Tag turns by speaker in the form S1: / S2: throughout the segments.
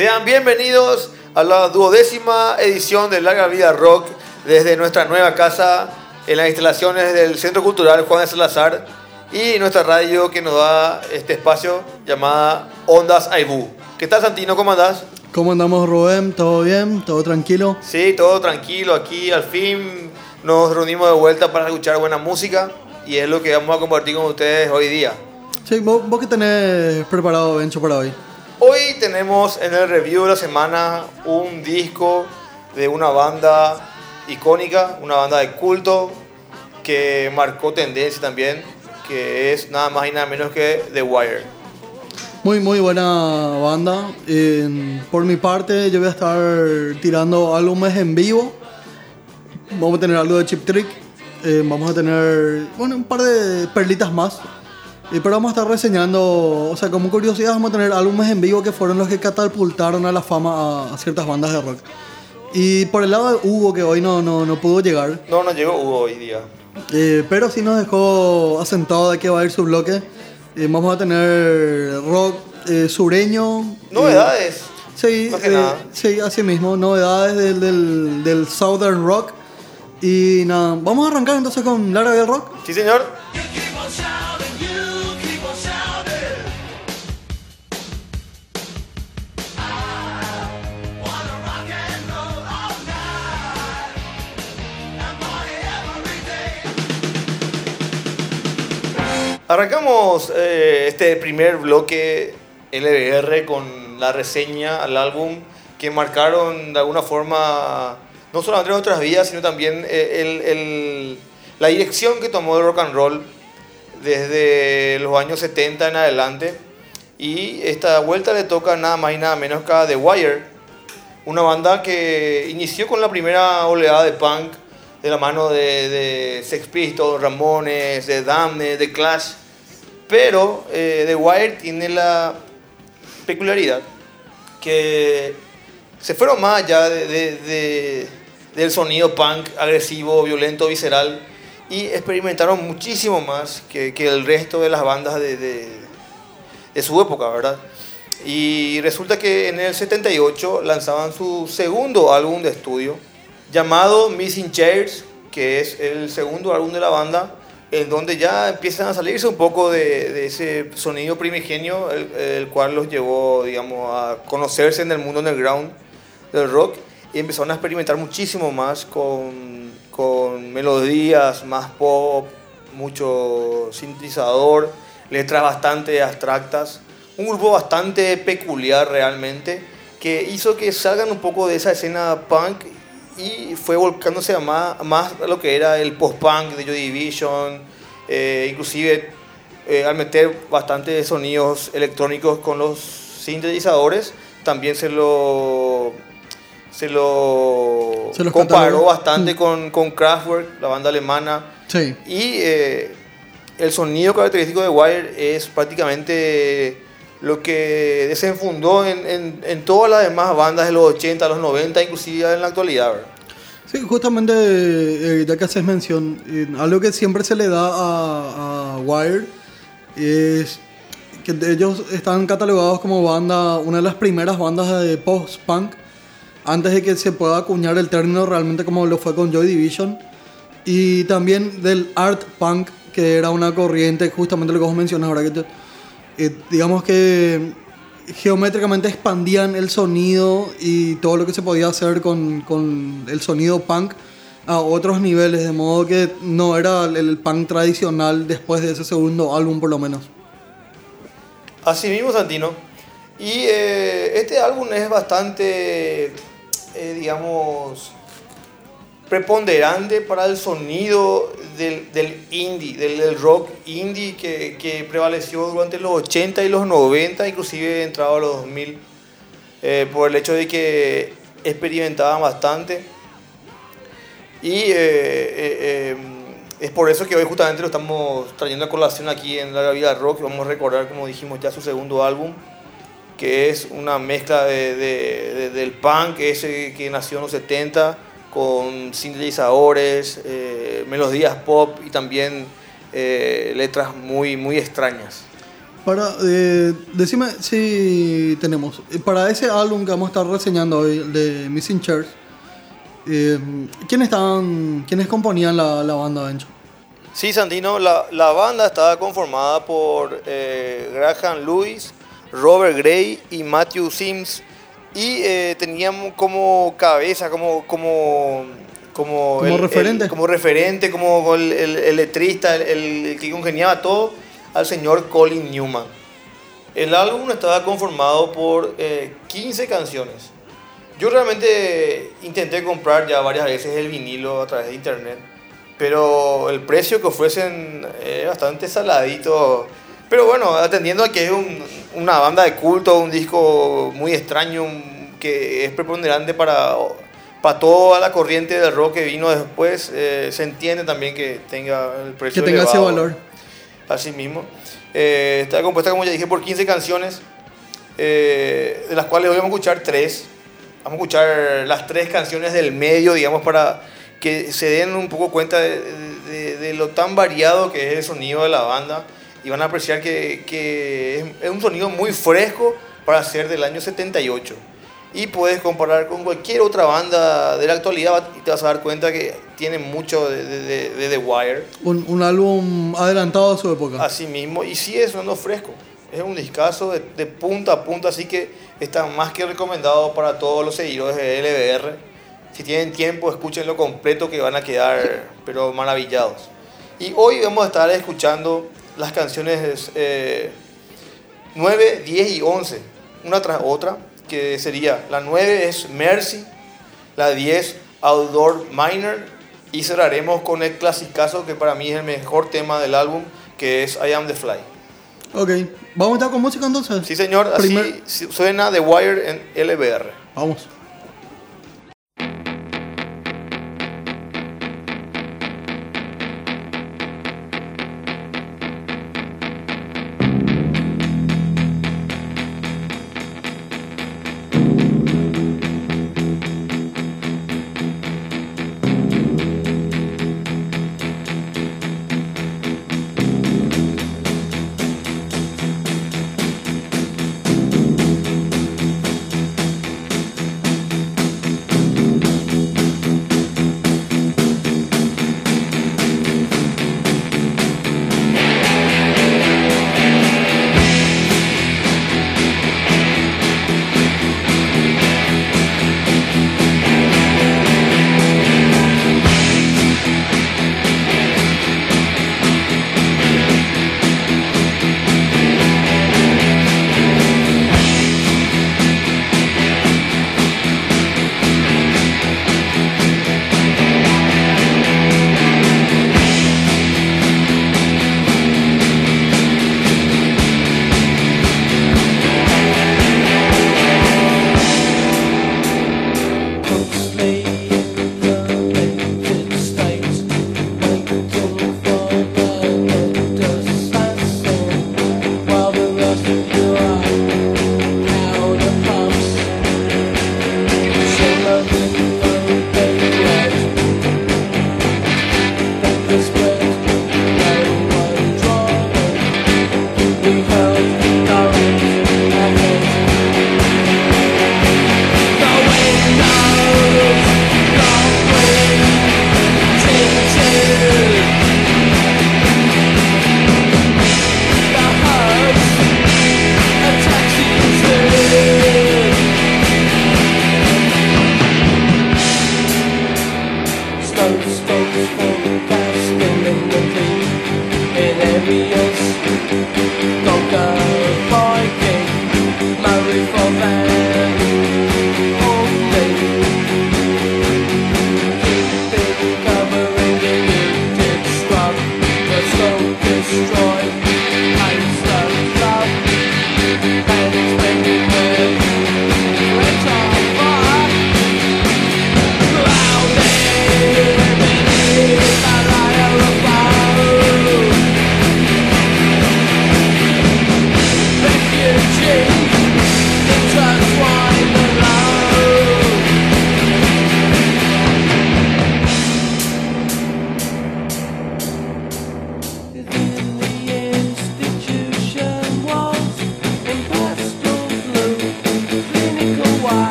S1: Sean bienvenidos a la duodécima edición de Larga Vida Rock desde nuestra nueva casa en las instalaciones del Centro Cultural Juan de Salazar y nuestra radio que nos da este espacio llamada Ondas Aibú. ¿Qué tal Santino? ¿Cómo andás?
S2: ¿Cómo andamos Rubén? ¿Todo bien? ¿Todo tranquilo?
S1: Sí, todo tranquilo. Aquí al fin nos reunimos de vuelta para escuchar buena música y es lo que vamos a compartir con ustedes hoy día.
S2: Sí, ¿vos, vos qué tenés preparado, Bencho, para hoy?
S1: Hoy tenemos en el review de la semana un disco de una banda icónica, una banda de culto que marcó tendencia también, que es nada más y nada menos que The Wire.
S2: Muy, muy buena banda. Por mi parte, yo voy a estar tirando álbumes en vivo. Vamos a tener algo de Chip Trick. Eh, vamos a tener, un par de perlitas más. Y pero vamos a estar reseñando, o sea, como curiosidad, vamos a tener álbumes en vivo que fueron los que catapultaron a la fama a, a ciertas bandas de rock. Y por el lado de Hugo, que hoy no, no, no pudo llegar,
S1: No, no llegó Hugo hoy día.
S2: eh, pero sí nos dejó asentado de que va a ir su bloque. Eh, vamos a tener rock eh, sureño.
S1: Novedades.
S2: eh, sí,
S1: más que
S2: eh,
S1: nada.
S2: sí, así mismo. Novedades del, del, del Southern Rock. Y nada, vamos a arrancar entonces con Lara del Rock.
S1: Sí, señor. Arrancamos eh, este primer bloque LBR con la reseña al álbum que marcaron de alguna forma no solamente nuestras vidas, sino también eh, el- el- la dirección que tomó el rock and roll desde los años 70 en adelante. Y esta vuelta le toca nada más y nada menos que a The Wire, una banda que inició con la primera oleada de punk de la mano de, de Sex Pistols, Ramones, de Damned, de Clash. Pero eh, The Wire tiene la peculiaridad que se fueron más allá de- de- de- del sonido punk agresivo, violento, visceral y experimentaron muchísimo más que, que el resto de las bandas de su época, ¿verdad? Y resulta que en el 78 lanzaban su segundo álbum de estudio llamado Missing Chairs, que es el segundo álbum de la banda, en donde ya empiezan a salirse un poco de, ese sonido primigenio, el, el cual los llevó, digamos, a conocerse en el mundo underground del rock y empezaron a experimentar muchísimo más con, con melodías más pop, mucho sintetizador, letras bastante abstractas, un grupo bastante peculiar realmente que hizo que salgan un poco de esa escena punk y fue volcándose a más, más a lo que era el post-punk de Joy Division, eh, inclusive eh, al meter bastantes sonidos electrónicos con los sintetizadores, también se lo, se lo
S2: Se
S1: comparó
S2: catalogó.
S1: bastante con, con Kraftwerk, la banda alemana,
S2: Sí.
S1: y eh, el sonido característico de Wire es prácticamente lo que desenfundó en, en, en todas las demás bandas de los 80, los 90, inclusive en la actualidad.
S2: Sí, justamente, eh, ya que haces mención, algo que siempre se le da a, a Wire es que ellos están catalogados como banda, una de las primeras bandas de post-punk, antes de que se pueda acuñar el término realmente como lo fue con Joy Division, y también del art punk, que era una corriente, justamente lo que vos mencionas ahora, que te- eh, digamos que geométricamente expandían el sonido y todo lo que se podía hacer con, con el sonido punk a otros niveles, de modo que no era el, punk tradicional después de ese segundo álbum por lo menos.
S1: Así mismo, Santino. Y eh, este álbum es bastante, eh, digamos, preponderante para el sonido del, del indie, del, del rock indie que, que prevaleció durante los 80 y los 90, inclusive entrado a los 2000, eh, por el hecho de que experimentaban bastante. Y eh, eh, es por eso que hoy justamente lo estamos trayendo a colación aquí en La Vida Rock. Vamos a recordar, como dijimos ya, su segundo álbum, que es una mezcla de- del punk ese que nació en los 70 con sintetizadores, eh, melodías pop y también eh, letras muy, muy extrañas.
S3: Para, eh, decime si tenemos. Para ese álbum que vamos a estar reseñando hoy, de Missing Chairs, ¿quiénes, estaban, ¿quiénes componían la, la banda, Bencho?
S1: Sí, Santino, la, la banda estaba conformada por Graham Lewis, Robert Gray y Matthew Sims. Y eh, teníamos como cabeza, como, como, como,
S3: Como referente.
S1: como referente, como el, el- el letrista, el, que congeniaba todo, al señor Colin Newman. El álbum estaba conformado por eh, 15 canciones. Yo realmente intenté comprar ya varias veces el vinilo a través de internet, pero el precio que ofrecen es bastante saladito. Pero bueno, atendiendo a que es un- una banda de culto, un disco muy extraño, que es preponderante para, para toda la corriente del rock que vino después, eh, se entiende también que tenga el
S3: Que
S1: precio
S3: tenga ese valor.
S1: Así mismo. Eh, está compuesta, como ya dije, por 15 canciones, eh, de las cuales hoy vamos a escuchar tres. Vamos a escuchar las tres canciones del medio, digamos, para que se den un poco cuenta de, de- de lo tan variado que es el sonido de la banda y van a apreciar que, que es, es un sonido muy fresco para ser del año 78. Y puedes comparar con cualquier otra banda de la actualidad y te vas a dar cuenta que tiene mucho de, de- de- The Wire.
S3: Un, un álbum adelantado a su época.
S1: Así mismo, y sigue sonando fresco. Es un discazo de, de punta a punta, así que está más que recomendado para todos los seguidores de LBR. Si tienen tiempo, escúchenlo completo que van a quedar pero maravillados. Y hoy vamos a estar escuchando las canciones eh, 9, 10 y 11, una tras otra, que sería, la 9 es Mercy, la 10 Outdoor Minor, y cerraremos con el clasicazo que para mí es el mejor tema del álbum, que es I Am The Fly.
S3: Ok, vamos a estar con música entonces.
S1: Sí señor, así
S3: Primer-
S1: suena The Wire en LBR.
S3: Vamos.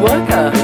S3: Worker,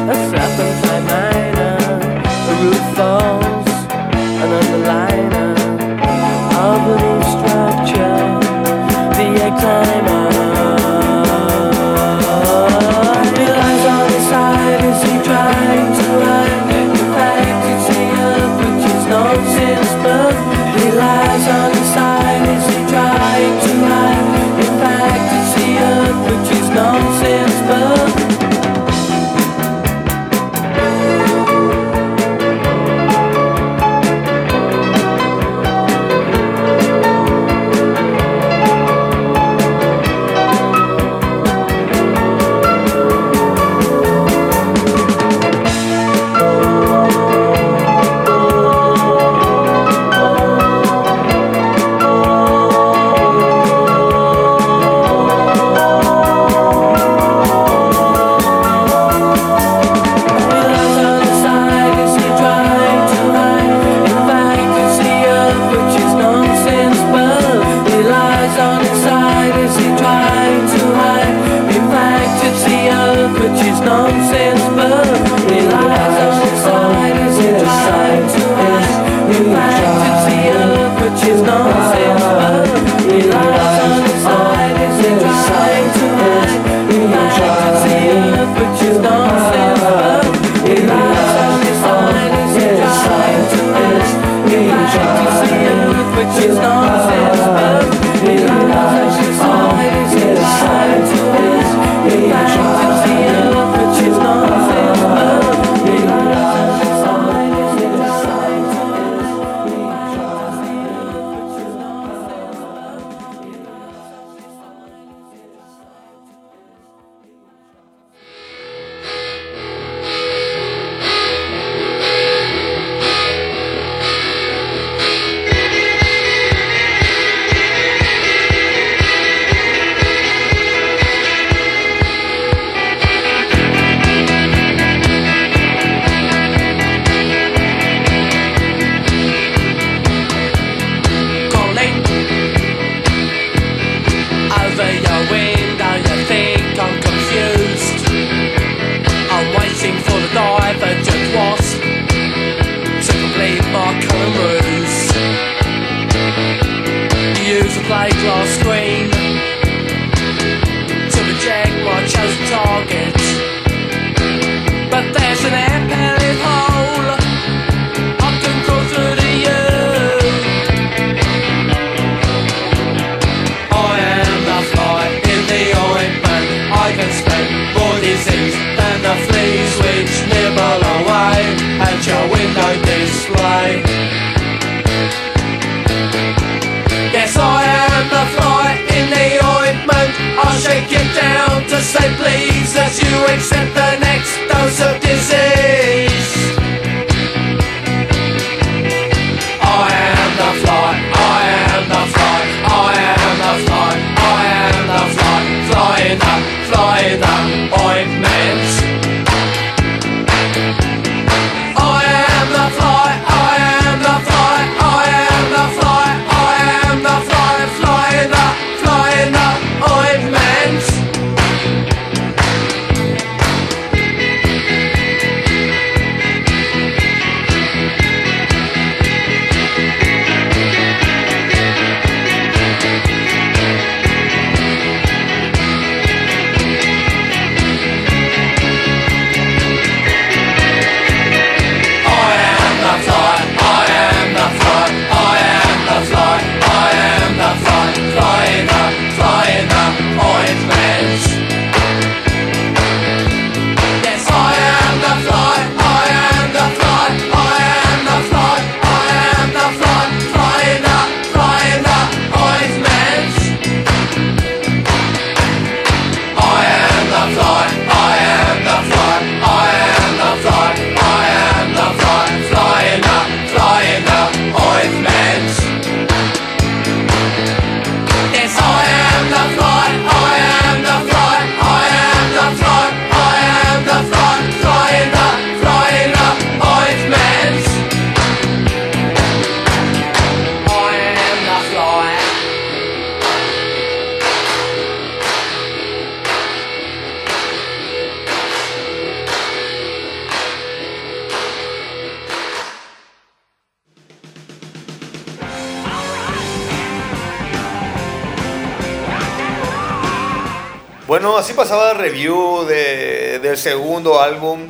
S1: review de- del segundo álbum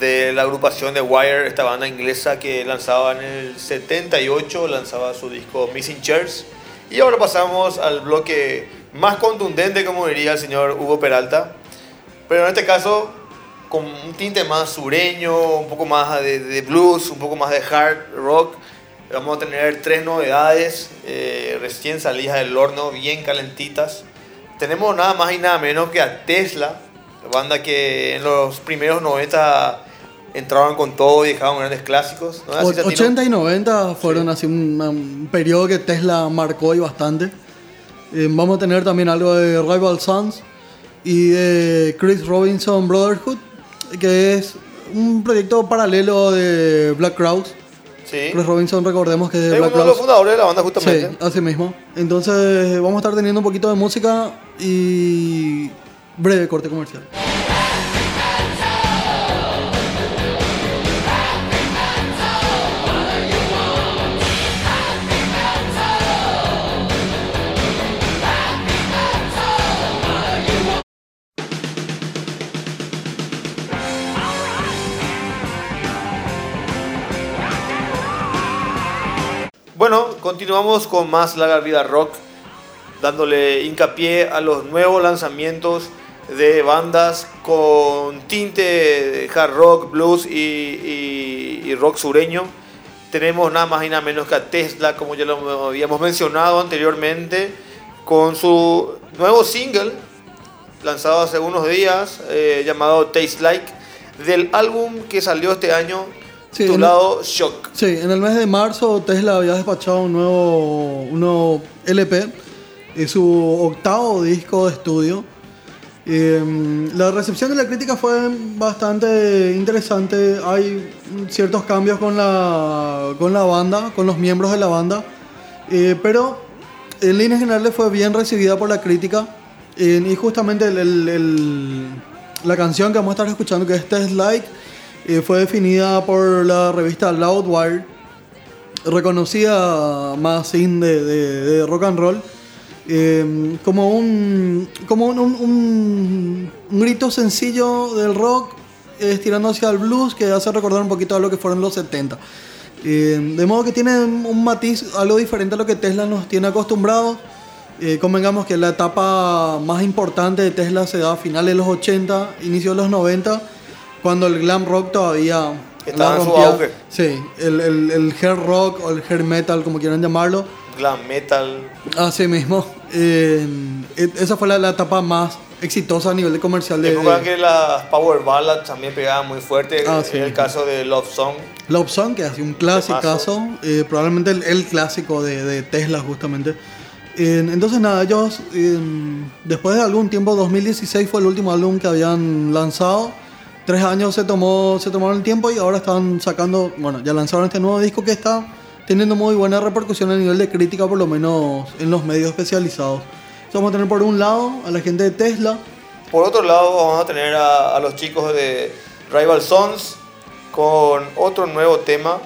S1: de la agrupación de Wire, esta banda inglesa que lanzaba en el 78, lanzaba su disco Missing Chairs. Y ahora pasamos al bloque más contundente, como diría el señor Hugo Peralta, pero en este caso con un tinte más sureño, un poco más de, de blues, un poco más de hard rock. Vamos a tener tres novedades eh, recién salidas del horno, bien calentitas. Tenemos nada más y nada menos que a Tesla, banda que en los primeros 90 entraron con todo y dejaban grandes clásicos. ¿no es así,
S2: O-
S1: Santino?
S2: 80 y 90 fueron así un, un periodo que Tesla marcó y bastante. Eh, vamos a tener también algo de Rival Sons y de Chris Robinson Brotherhood, que es un proyecto paralelo de Black Crowes.
S1: Sí.
S2: Chris Robinson, recordemos que es de
S1: Es
S2: Black
S1: uno de los
S2: Crowes.
S1: fundadores de la banda
S2: Sí,
S1: justamente.
S2: así mismo. Entonces vamos a estar teniendo un poquito de música y breve corte comercial.
S1: Bueno, continuamos con más Larga Vida Rock, dándole hincapié a los nuevos lanzamientos de bandas con tinte de hard rock, blues y, y- y rock sureño. Tenemos nada más y nada menos que a Tesla, como ya lo habíamos mencionado anteriormente, con su nuevo single lanzado hace unos días eh, llamado Taste Like, del álbum que salió este año
S2: Sí,
S1: titulado Shock.
S2: Sí, en el mes de marzo Tesla había despachado un nuevo, un nuevo LP, es su octavo disco de estudio. Eh, la recepción de la crítica fue bastante interesante. Hay ciertos cambios con la, con la banda, con los miembros de la banda, eh, pero en líneas generales fue bien recibida por la crítica. Eh, y justamente la canción que vamos a estar escuchando, que es Test Like, eh, fue definida por la revista Loudwire, reconocida más de- de rock and roll, eh, como un como un, un- un- grito sencillo del rock, eh, estirando hacia el blues, que hace recordar un poquito a lo que fueron los 70. Eh, de modo que tiene un matiz algo diferente a lo que Tesla nos tiene acostumbrados. Eh, convengamos que la etapa más importante de Tesla se da a finales de los 80, inicio de los 90, cuando el glam rock todavía
S1: Estaba en su auge.
S2: Sí, el, el, el hair rock o el hair metal, como quieran llamarlo.
S1: Glam metal.
S2: Así mismo. Eh, e- esa fue la, la etapa más exitosa a nivel de comercial de,
S1: Época que las power ballads también pegaban muy fuerte.
S2: Ah,
S1: en
S2: sí.
S1: el caso de Love Song.
S2: Love Song, que es un clasicazo, eh, probablemente el, el clásico de, de Tesla justamente. Eh, entonces nada, ellos después de algún tiempo, 2016 fue el último álbum que habían lanzado. Tres años se tomó se tomaron el tiempo y ahora están sacando, bueno, ya lanzaron este nuevo disco que está teniendo muy buena repercusión a nivel de crítica, por lo menos en los medios especializados. Entonces vamos a tener por un lado a la gente de Tesla,
S1: Por otro lado, vamos a tener a, a los chicos de Rival Sons con otro nuevo tema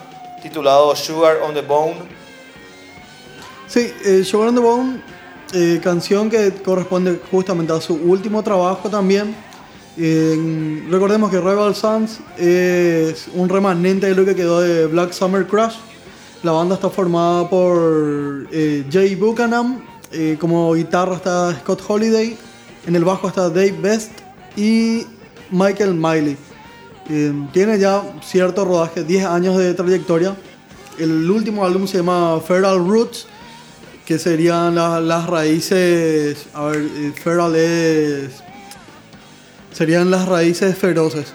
S1: titulado Sugar on the Bone.
S2: Sí, eh, Sugar on the Bone, eh, canción que corresponde justamente a su último trabajo también. Recordemos que Rival Sons es un remanente de lo que quedó de Black Summer Crush. La banda está formada por eh, Jay Buchanan, eh, como guitarra está Scott Holiday, en el bajo está Dave Best y Michael Miley. Eh, tiene ya cierto rodaje, 10 años de trayectoria. El último álbum se llama Feral Roots, que serían la- las raíces. A ver, eh, Feral es. Serían las raíces feroces.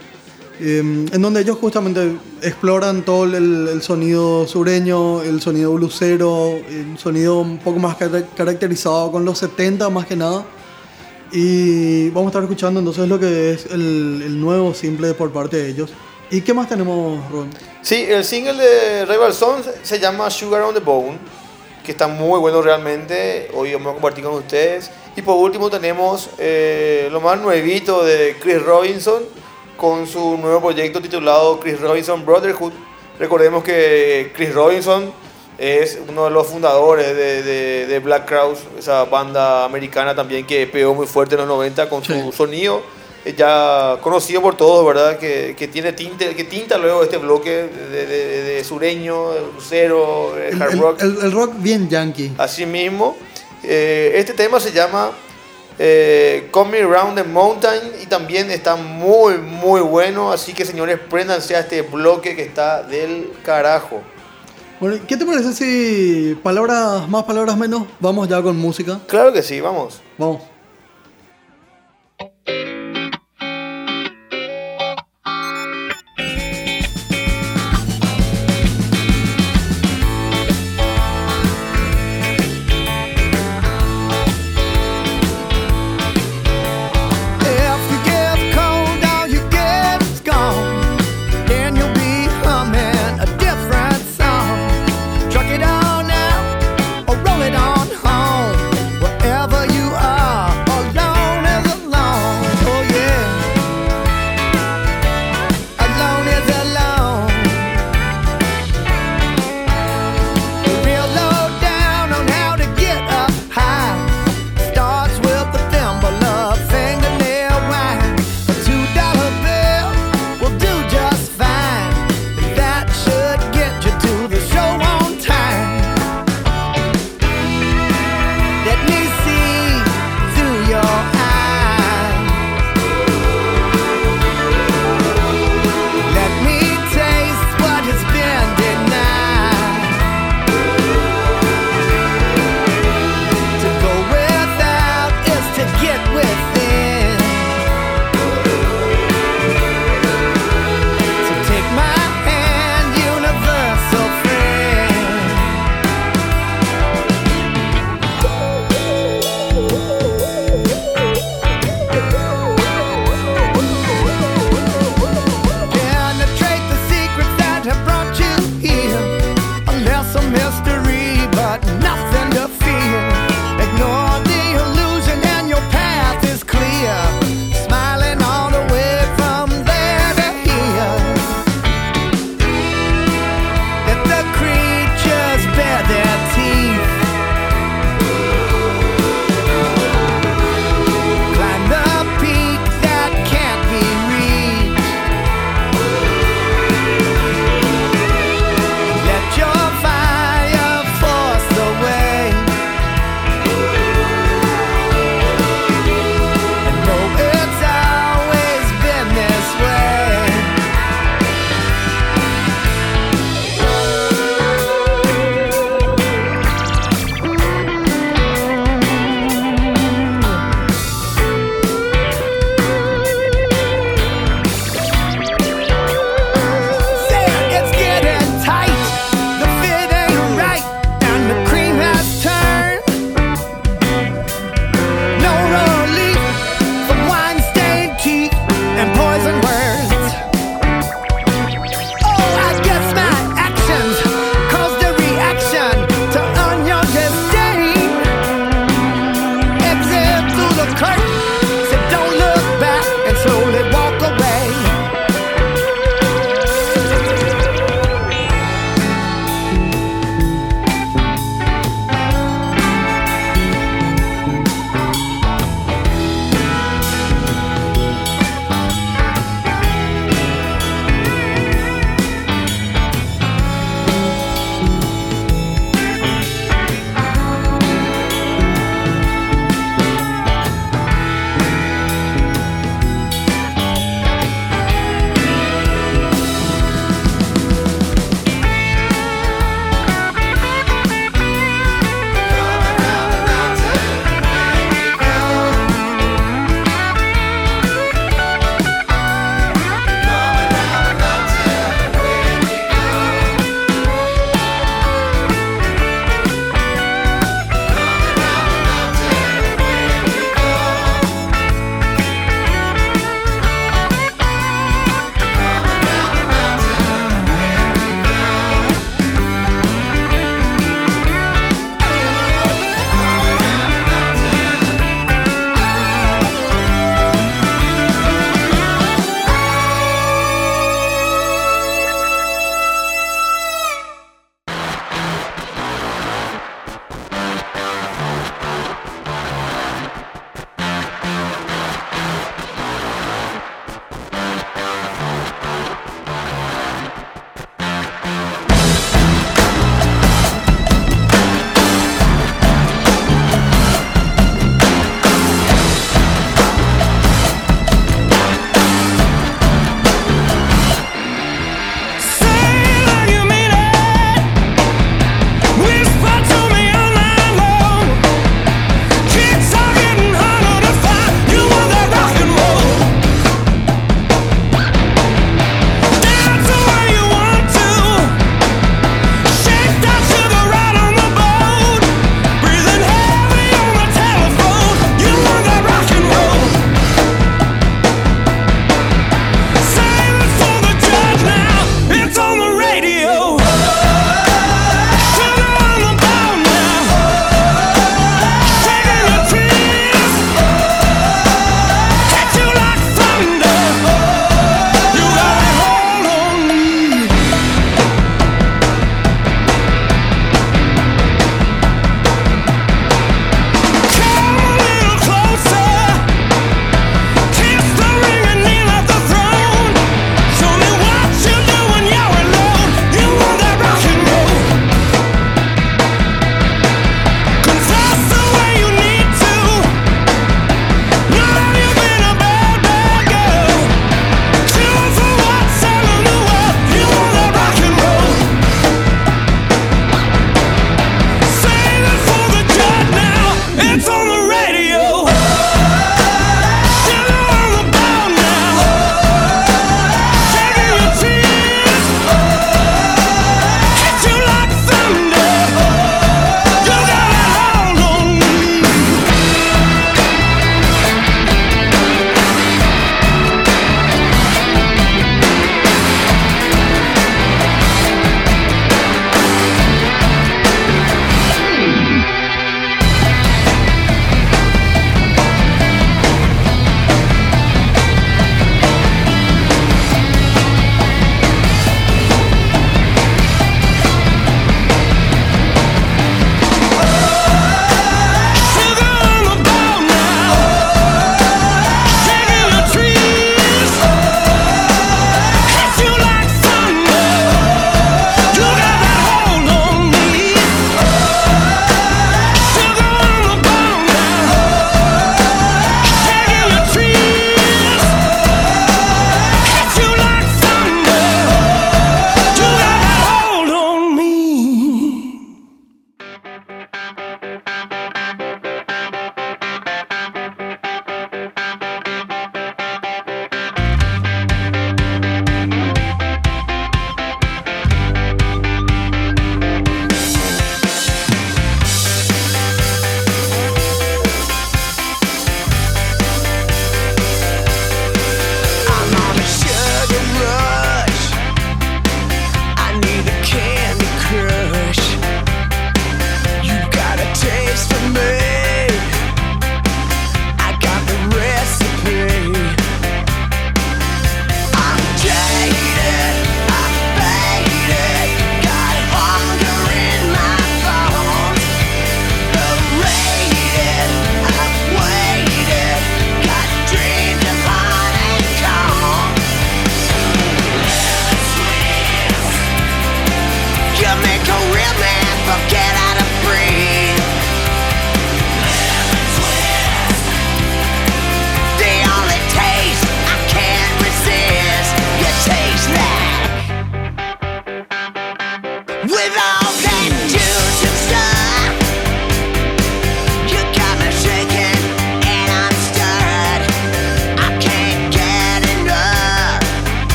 S2: eh, en donde ellos justamente exploran todo el, sonido sureño, el sonido blusero, el sonido un poco más cara- caracterizado con los 70 más que nada. Y vamos a estar escuchando entonces lo que es el, el nuevo simple por parte de ellos. ¿Y qué más tenemos, Ron?
S1: Sí, el single de Rival Sons se llama Sugar on the Bone, que está muy bueno realmente. Hoy vamos a compartir con ustedes. Y por último tenemos eh, lo más nuevito de Chris Robinson con su nuevo proyecto titulado Chris Robinson Brotherhood. Recordemos que Chris Robinson es uno de los fundadores de, de- de Black Crowes, esa banda americana también que pegó muy fuerte en los 90 con
S2: Sí.
S1: su sonido, ya conocido por todos, ¿verdad? Que, que tiene tinte, que tinta luego este bloque de, de- de sureño, de crucero, de
S2: El,
S1: hard rock.
S2: el- el rock bien yankee.
S1: Así mismo, eh, este tema se llama eh, Coming Round the Mountain y también está muy, muy bueno. Así que señores, préndanse a este bloque que está del carajo.
S2: Bueno, ¿qué te parece si palabras más, palabras menos? Vamos ya con música.
S1: Claro que sí, vamos.
S2: Vamos.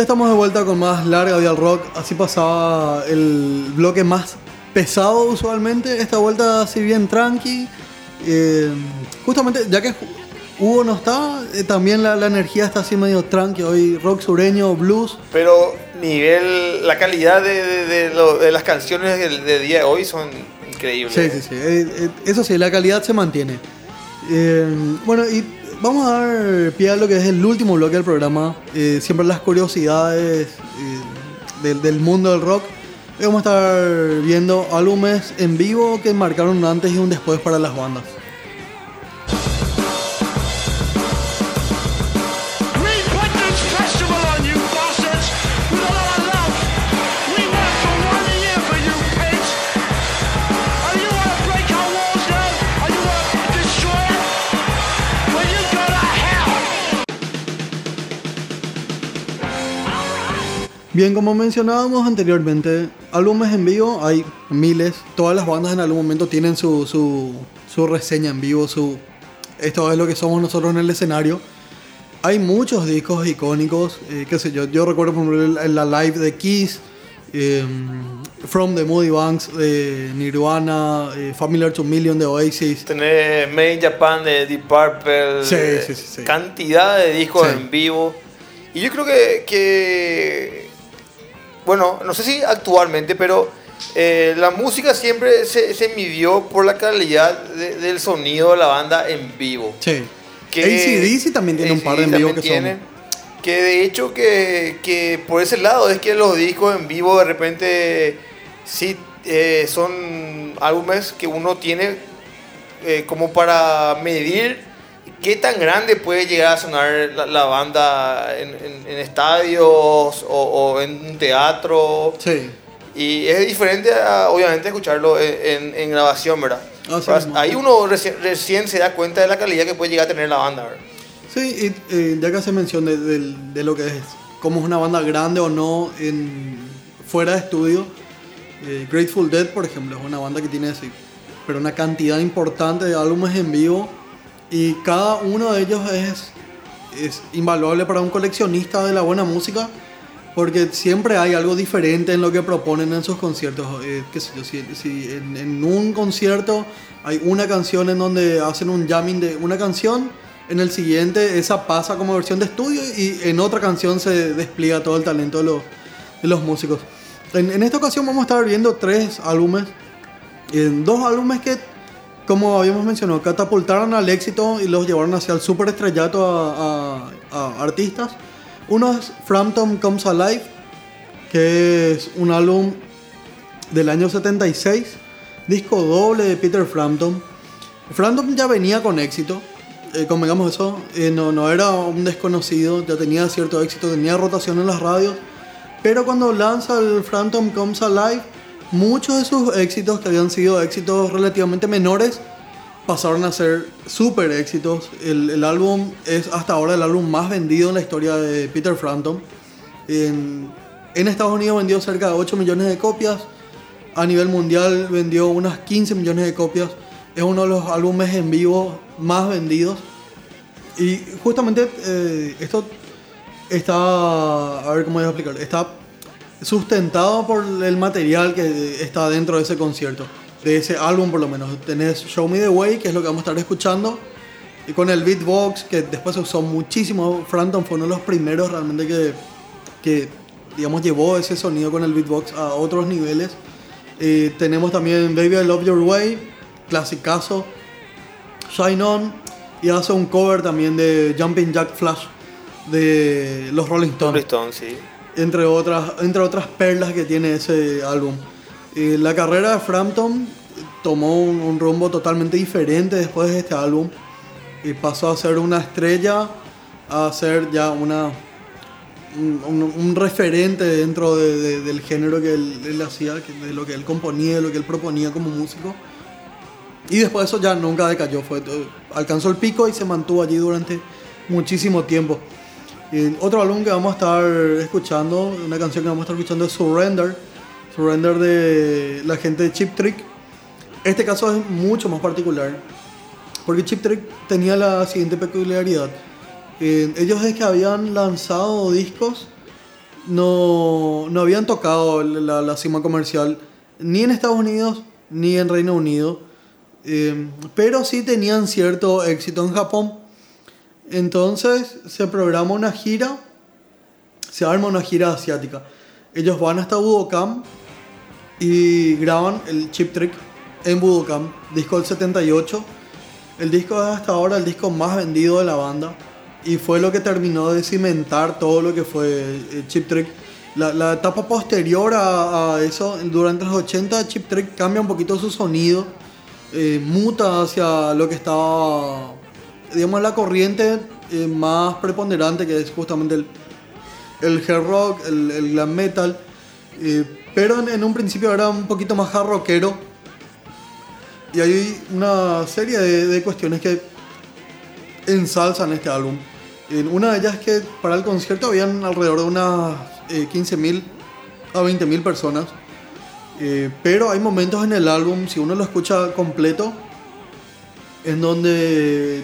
S2: Ya estamos de vuelta con más larga Dial Rock. Así pasaba el bloque más pesado usualmente. Esta vuelta así bien tranqui. Eh, justamente, ya que Hugo no está, eh, también la, la energía está así medio tranqui. Hoy rock sureño, blues.
S1: Pero nivel, la calidad de, de- de lo- de las canciones del de día de hoy son increíbles.
S2: Sí, sí, sí. Eh, eh, eso sí, la calidad se mantiene. Eh, bueno, y vamos a dar pie a lo que es el último bloque del programa. Eh, siempre las curiosidades eh, del, del mundo del rock. Vamos a estar viendo álbumes en vivo que marcaron un antes y un después para las bandas. Bien, como mencionábamos anteriormente, álbumes en vivo hay miles. Todas las bandas en algún momento tienen su, su, su reseña en vivo, su esto es lo que somos nosotros en el escenario. Hay muchos discos icónicos, eh, qué sé yo. Yo recuerdo por ejemplo la live de Kiss, eh, From the Moody Banks de Nirvana, eh, Familiar to Million de Oasis.
S1: Tener Made in Japan de Deep Purple,
S2: Sí,
S1: eh,
S2: sí, sí,
S1: cantidad de discos en vivo. Y yo creo que, que, bueno, no sé si actualmente, pero eh, la música siempre se, se midió por la calidad de- del sonido de la banda en vivo.
S2: Sí.
S1: Que-
S2: AC/DC también tiene un par de en
S1: AC/DC
S2: vivo que
S1: también
S2: son.
S1: tiene. Que de hecho que, que por ese lado es que los discos en vivo de repente sí eh, son álbumes que uno tiene eh, como para medir qué tan grande puede llegar a sonar la, la banda en, en- en estadios o, o en un teatro.
S2: Sí.
S1: Y es diferente, a, obviamente, escucharlo en, grabación, ¿verdad? Pero
S2: mismo.
S1: ahí uno reci- recién se da cuenta de la calidad que puede llegar a tener la banda, ¿verdad?
S2: Sí, y, eh, ya que hace mención de, lo que es, cómo es una banda grande o no en, fuera de estudio, eh, Grateful Dead, por ejemplo, es una banda que tiene así, pero una cantidad importante de álbumes en vivo y cada uno de ellos es, es invaluable para un coleccionista de la buena música porque siempre hay algo diferente en lo que proponen en sus conciertos. Eh, qué sé yo, si, si en, en un concierto hay una canción en donde hacen un jamming de una canción, en el siguiente esa pasa como versión de estudio y en otra canción se despliega todo el talento de los, de los músicos. En, en esta ocasión vamos a estar viendo tres álbumes, en dos álbumes que como habíamos mencionado, catapultaron al éxito y los llevaron hacia el super estrellato a, a- a artistas. Uno es Frampton Comes Alive, que es un álbum del año 76, disco doble de Peter Frampton. Frampton ya venía con éxito, eh, convengamos eso, eh, no, no era un desconocido, ya tenía cierto éxito, tenía rotación en las radios, pero cuando lanza el Frampton Comes Alive, muchos de sus éxitos, que habían sido éxitos relativamente menores, pasaron a ser súper éxitos. El, álbum es hasta ahora el álbum más vendido en la historia de Peter Frampton. En, en Estados Unidos vendió cerca de 8 millones de copias. A nivel mundial vendió unas 15 millones de copias. Es uno de los álbumes en vivo más vendidos. Y justamente eh, esto está, a ver cómo voy a explicar, está sustentado por el material que está dentro de ese concierto, de ese álbum por lo menos. Tenés Show Me the Way, que es lo que vamos a estar escuchando, y con el beatbox, que después se usó muchísimo. Frampton fue uno de los primeros realmente que, digamos, llevó ese sonido con el beatbox a otros niveles. Eh, tenemos también Baby I Love Your Way, clasicazo, Shine On, y hace un cover también de Jumping Jack Flash de los Rolling Stones. Entre otras, entre otras perlas que tiene ese álbum. La carrera de Frampton tomó un, rumbo totalmente diferente después de este álbum. Y pasó a ser una estrella, a ser ya una, un, referente dentro de- de- del género que él, él hacía, de lo que él componía, de lo que él proponía como músico. Y después de eso ya nunca decayó, fue, alcanzó el pico y se mantuvo allí durante muchísimo tiempo. Otro álbum que vamos a estar escuchando, una canción que vamos a estar escuchando es Surrender. Surrender de la gente de Chip Trick. Este caso es mucho más particular. Porque Chip Trick tenía la siguiente peculiaridad. Eh, ellos desde que habían lanzado discos no, no habían tocado la, la cima comercial ni en Estados Unidos ni en Reino Unido. Eh, pero sí tenían cierto éxito en Japón. Entonces se programa una gira, se arma una gira asiática. Ellos van hasta Budokan y graban el Chip Trick en Budokan, disco del 78. El disco es hasta ahora el disco más vendido de la banda y fue lo que terminó de cimentar todo lo que fue eh, Chip Trick. La, etapa posterior a, a eso, durante los 80, Chip Trick cambia un poquito su sonido, eh, muta hacia lo que estaba, digamos, la corriente eh, más preponderante, que es justamente el, el hard rock, el, el glam metal, eh, pero en, un principio era un poquito más hard rockero. Y hay una serie de, de cuestiones que ensalzan este álbum. Una de ellas es que para el concierto habían alrededor de unas eh, 15.000 a 20.000 personas. Eh, pero hay momentos en el álbum, si uno lo escucha completo, en donde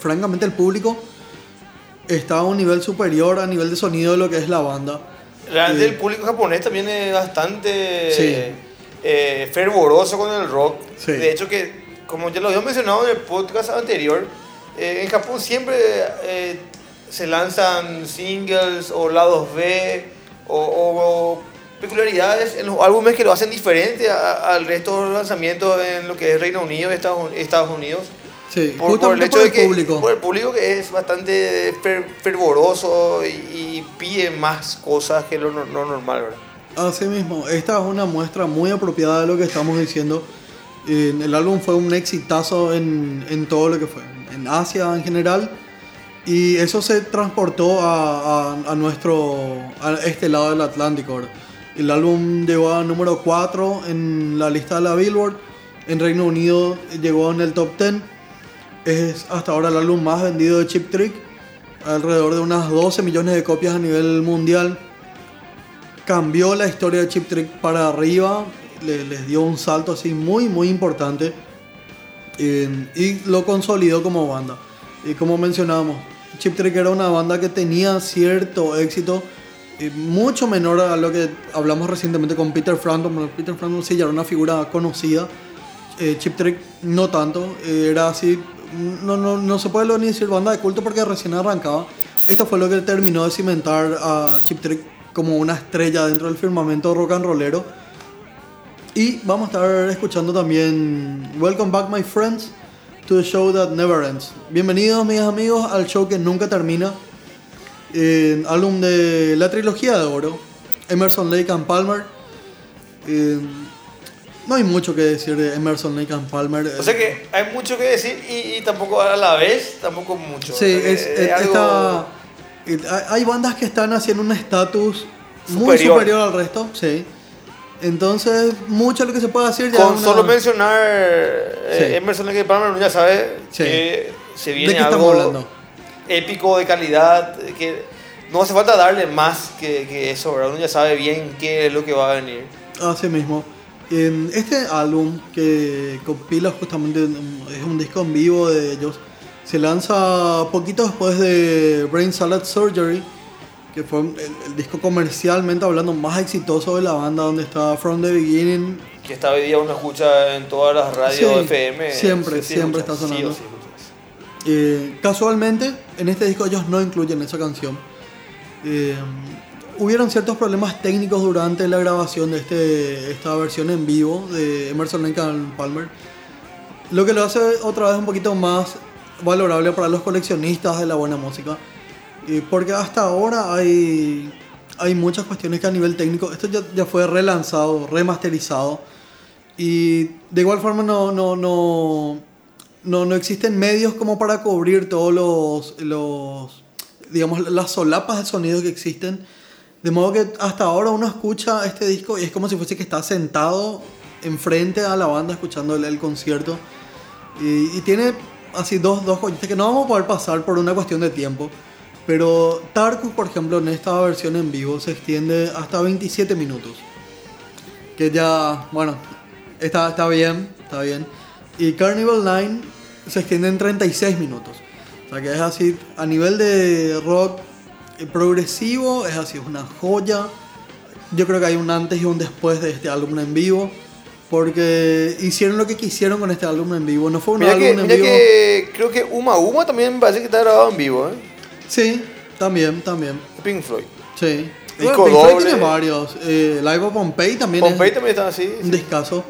S2: francamente el público está a un nivel superior a nivel de sonido de lo que es la banda.
S1: Realmente el público japonés también es bastante
S2: Sí.
S1: eh, fervoroso con el rock.
S2: Sí.
S1: De hecho que, como ya lo había mencionado en el podcast anterior, eh, en Japón siempre eh, se lanzan singles o lados B o, o peculiaridades en los álbumes que lo hacen diferente al resto de los lanzamientos en lo que es Reino Unido y Estados, Estados Unidos.
S2: Sí,
S1: Por, por el hecho
S2: por
S1: de
S2: el
S1: que
S2: público.
S1: por el público que es bastante fer- fervoroso y, y pide más cosas que lo, no- lo normal, ¿verdad?
S2: Así mismo, esta es una muestra muy apropiada de lo que estamos diciendo. Eh, El álbum fue un exitazo en, en todo lo que fue, en Asia en general, y eso se transportó a, a- a nuestro, a este lado del Atlántico. ¿verdad? El álbum llegó a número 4 en la lista de la Billboard, en Reino Unido llegó en el top 10, es hasta ahora el álbum más vendido de Chip Trick, alrededor de unas 12 millones de copias a nivel mundial cambió la historia de Chip Trick para arriba, le- les dio un salto así muy, muy importante y lo consolidó como banda. Y como mencionábamos, Chip Trick era una banda que tenía cierto éxito, mucho menor a lo que hablamos recientemente con Peter Frampton. Peter Frampton sí ya era una figura conocida, eh, Chip Trick no tanto, era así, no, no, no se puede ni decir banda de culto porque recién arrancaba. Esto fue lo que terminó de cimentar a Chip Trick como una estrella dentro del firmamento rock and rollero. Y vamos a estar escuchando también Welcome Back My Friends to the Show That Never Ends. Bienvenidos mis amigos al show que nunca termina. Eh, álbum de la trilogía de oro. Emerson Lake and Palmer. Eh, no hay mucho que decir de Emerson Lake and Palmer.
S1: O sea que hay mucho que decir y, y tampoco a la vez, tampoco mucho.
S2: Sí,
S1: O sea que
S2: es, es-
S1: algo-
S2: está- eh, hay- bandas que están haciendo un estatus muy
S1: Superior.
S2: al resto, sí. Entonces, mucho de lo que se puede decir ya
S1: Con
S2: es una-
S1: solo mencionar eh,
S2: Sí.
S1: Emerson Lake and Palmer, uno ya sabe
S2: Sí.
S1: que se
S2: ¿De
S1: viene
S2: qué
S1: algo
S2: hablando?
S1: épico de calidad, que no hace falta darle más que, que eso, ¿verdad? Uno ya sabe bien qué es lo que va a venir.
S2: Así mismo. En este álbum que compila justamente es un disco en vivo de ellos, se lanza poquito después de Brain Salad Surgery, que fue el, el disco comercialmente hablando más exitoso de la banda, donde está From the Beginning.
S1: Que esta hoy día uno escucha en todas las radios
S2: Sí,
S1: FM.
S2: siempre,
S1: sí,
S2: siempre
S1: escuchas,
S2: está sonando.
S1: sí.
S2: Eh, casualmente, en este disco ellos no incluyen esa canción. Eh, hubieron ciertos problemas técnicos durante la grabación de este, esta versión en vivo de Emerson and Palmer. Lo que lo hace otra vez un poquito más valorable para los coleccionistas de la buena música. Porque hasta ahora hay, hay muchas cuestiones que a nivel técnico, esto ya, ya fue relanzado, remasterizado. Y de igual forma no, no, no, no, no existen medios como para cubrir todos los, los, digamos, las solapas de sonido que existen. De modo que hasta ahora uno escucha este disco y es como si fuese que está sentado enfrente a la banda escuchando el, concierto. Y, tiene así dos, dos joyitas que no vamos a poder pasar por una cuestión de tiempo. Pero Tarkus, por ejemplo, en esta versión en vivo se extiende hasta 27 minutos. Que ya, bueno, está, está bien, está bien. Y Carnival 9 se extiende en 36 minutos. O sea que es así, a nivel de rock progresivo, es así, es una joya. Yo creo que hay un antes y un después de este álbum en vivo. Porque hicieron lo que quisieron con este álbum en vivo. No fue un
S1: Mira,
S2: álbum
S1: que,
S2: en
S1: mira
S2: vivo.
S1: que creo que Uma Uma también me parece que está grabado en vivo, ¿eh?
S2: Sí, también, también.
S1: Pink Floyd.
S2: Sí.
S1: Disco
S2: Bueno, Pink Floyd
S1: doble.
S2: tiene varios. Eh, Live of Pompeii también
S1: Pompey
S2: es
S1: también está así.
S2: un discazo.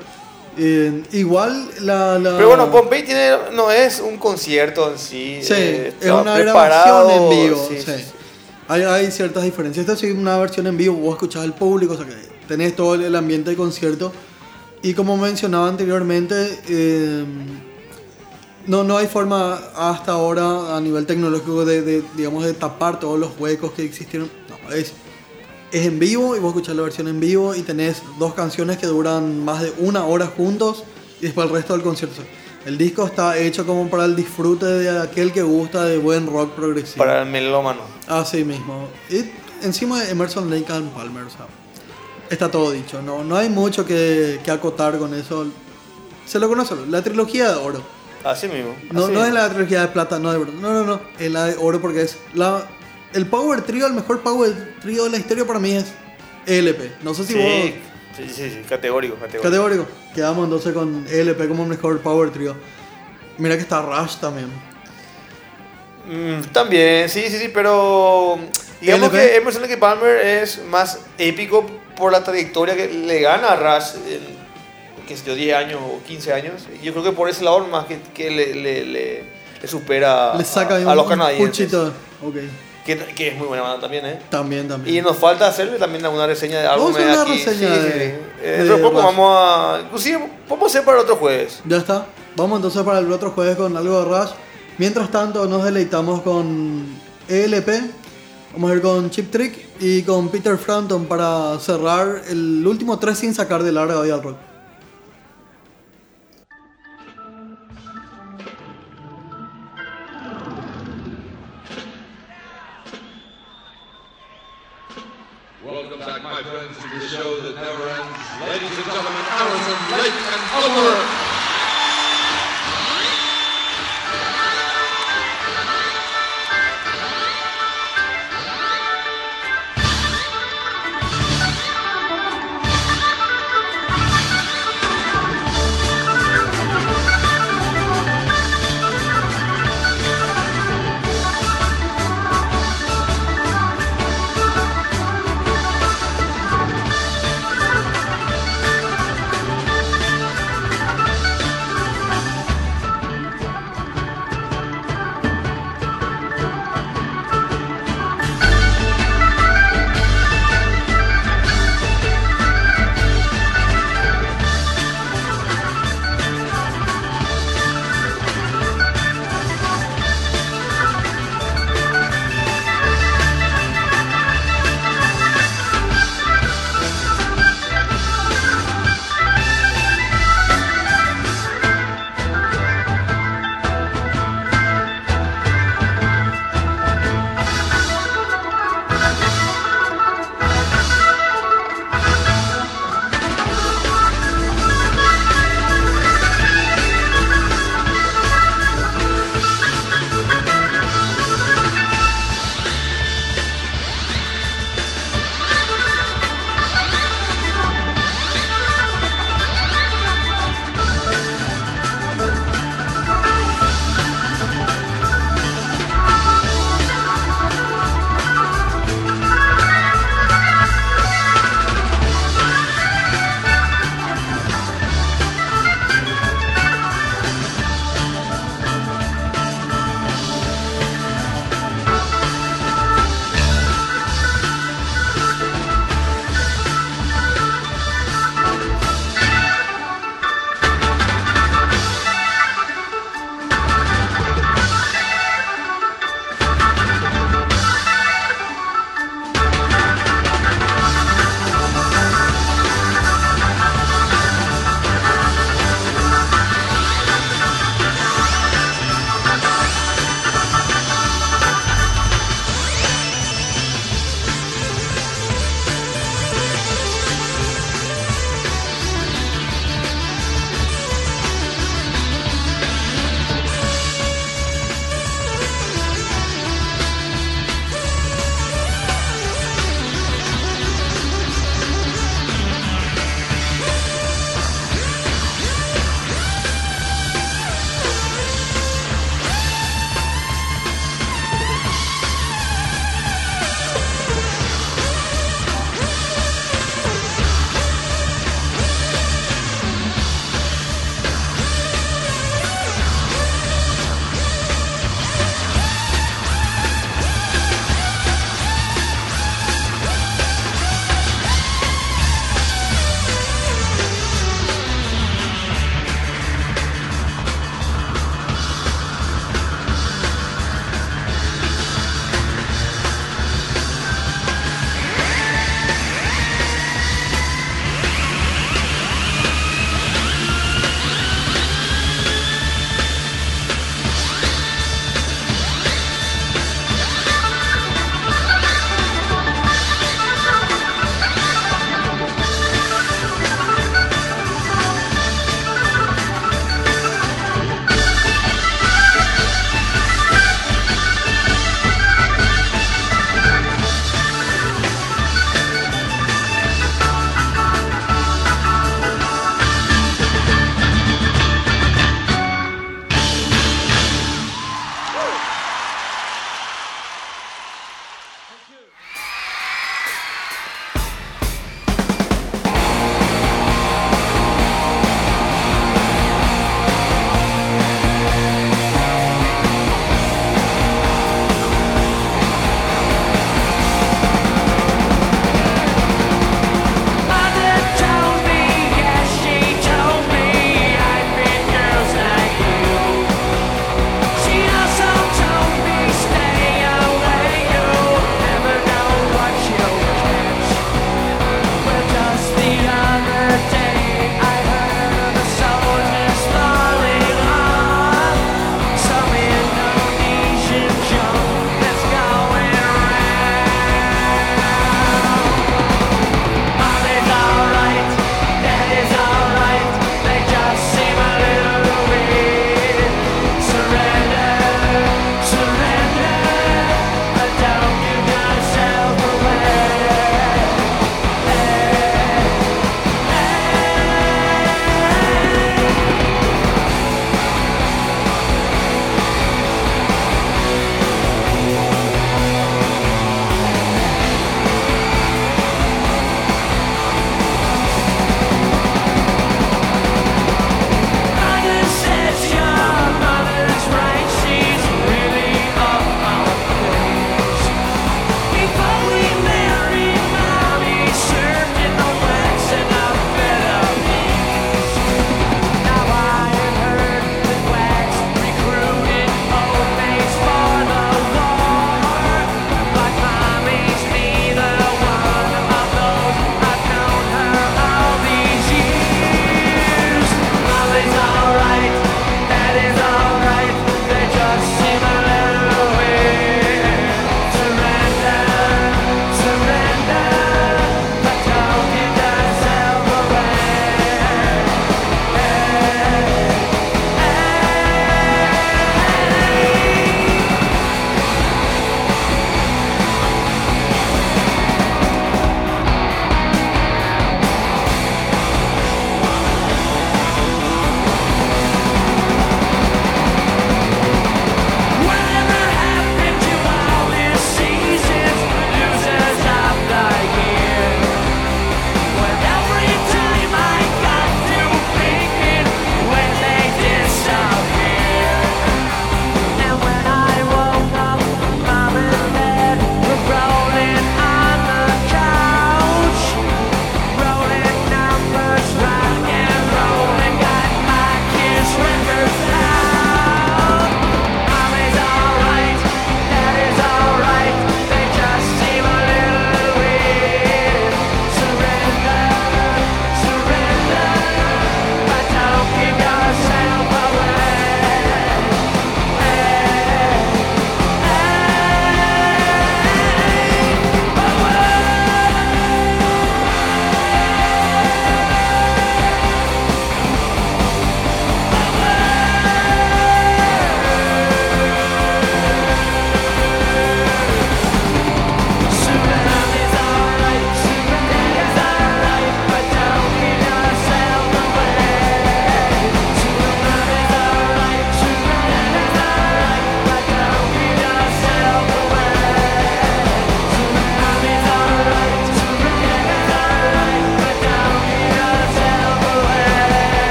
S2: Eh, igual la, la-
S1: Pero bueno, Pompey tiene, no es un concierto en sí.
S2: Sí,
S1: eh,
S2: es una
S1: preparado,
S2: grabación en vivo.
S1: sí,
S2: sí. Hay, hay ciertas diferencias. Esta es una versión en vivo, vos escuchás al público, o sea que tenés todo el, ambiente de concierto. Y como mencionaba anteriormente, eh, no, no hay forma hasta ahora a nivel tecnológico de, digamos, de tapar todos los huecos que existieron. No, es en vivo y vos escuchás la versión en vivo y tenés dos canciones que duran más de una hora juntos y después el resto del concierto. El disco está hecho como para el disfrute de aquel que gusta de buen rock progresivo.
S1: Para el melómano.
S2: Así mismo. Y encima de Emerson Lake and Palmer, o sea, está todo dicho. No, no hay mucho que, que acotar con eso. Se lo conoce, la trilogía de oro.
S1: Así mismo.
S2: No,
S1: así
S2: no es
S1: mismo.
S2: la trilogía de plata, no de oro. No, no, no. Es la de oro porque es la, el Power Trio, el mejor Power Trio de la historia para mí es ELP. No sé si
S1: Sí,
S2: vos...
S1: sí, sí, sí, categórico, categórico.
S2: Categórico. Quedamos entonces con ELP como mejor Power Trio. Mira que está Rush también.
S1: Mm, también, sí, sí, sí, pero digamos
S2: LP.
S1: que Emerson Lake Palmer es más épico por la trayectoria que le gana a Rush en, sé yo, 10 años o 15 años. Yo creo que por ese lado más que, que le, le, le- le supera
S2: Le saca
S1: a, a los canadienses.
S2: puchito.
S1: Que, que es muy buena banda también, ¿eh?
S2: También, también.
S1: Y nos falta hacerle también alguna reseña de algo
S2: Vamos a hacer una
S1: aquí.
S2: reseña
S1: sí,
S2: de-
S1: sí, sí. Eh,
S2: de
S1: dentro poco
S2: Rush.
S1: vamos a. Inclusive, podemos hacer para el otro jueves.
S2: Ya está. Vamos entonces para el otro jueves con algo de Rush. Mientras tanto, nos deleitamos con ELP. Vamos a ir con Chip Trick y con Peter Frampton para cerrar el último tres sin sacar de larga hoy al rock.
S4: Lake, and Oliver.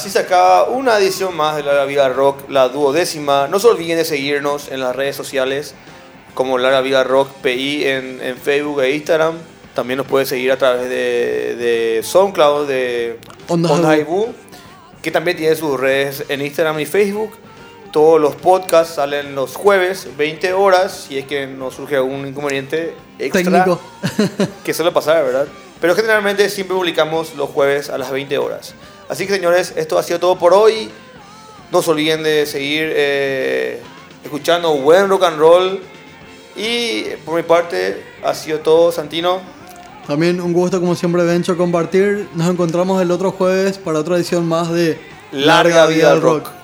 S1: Así se acaba una edición más de Larga Vida Rock, la duodécima. No se olviden de seguirnos en las redes sociales como Larga Vida Rock PI en, en Facebook e Instagram. También nos puede seguir a través de, de SoundCloud, de
S2: Onda
S1: Onda Haibu. Que también tiene sus redes en Instagram y Facebook. Todos los podcasts salen los jueves, 20 horas, si es que nos surge algún inconveniente extra
S2: Técnico.
S1: que suele pasar, ¿verdad? Pero generalmente siempre publicamos los jueves a las 20 horas. Así que señores, esto ha sido todo por hoy. No se olviden de seguir eh, escuchando buen rock and roll. Y por mi parte, ha sido todo, Santino.
S2: También un gusto como siempre, Bencho, compartir. Nos encontramos el otro jueves para otra edición más de
S1: Larga vida al rock.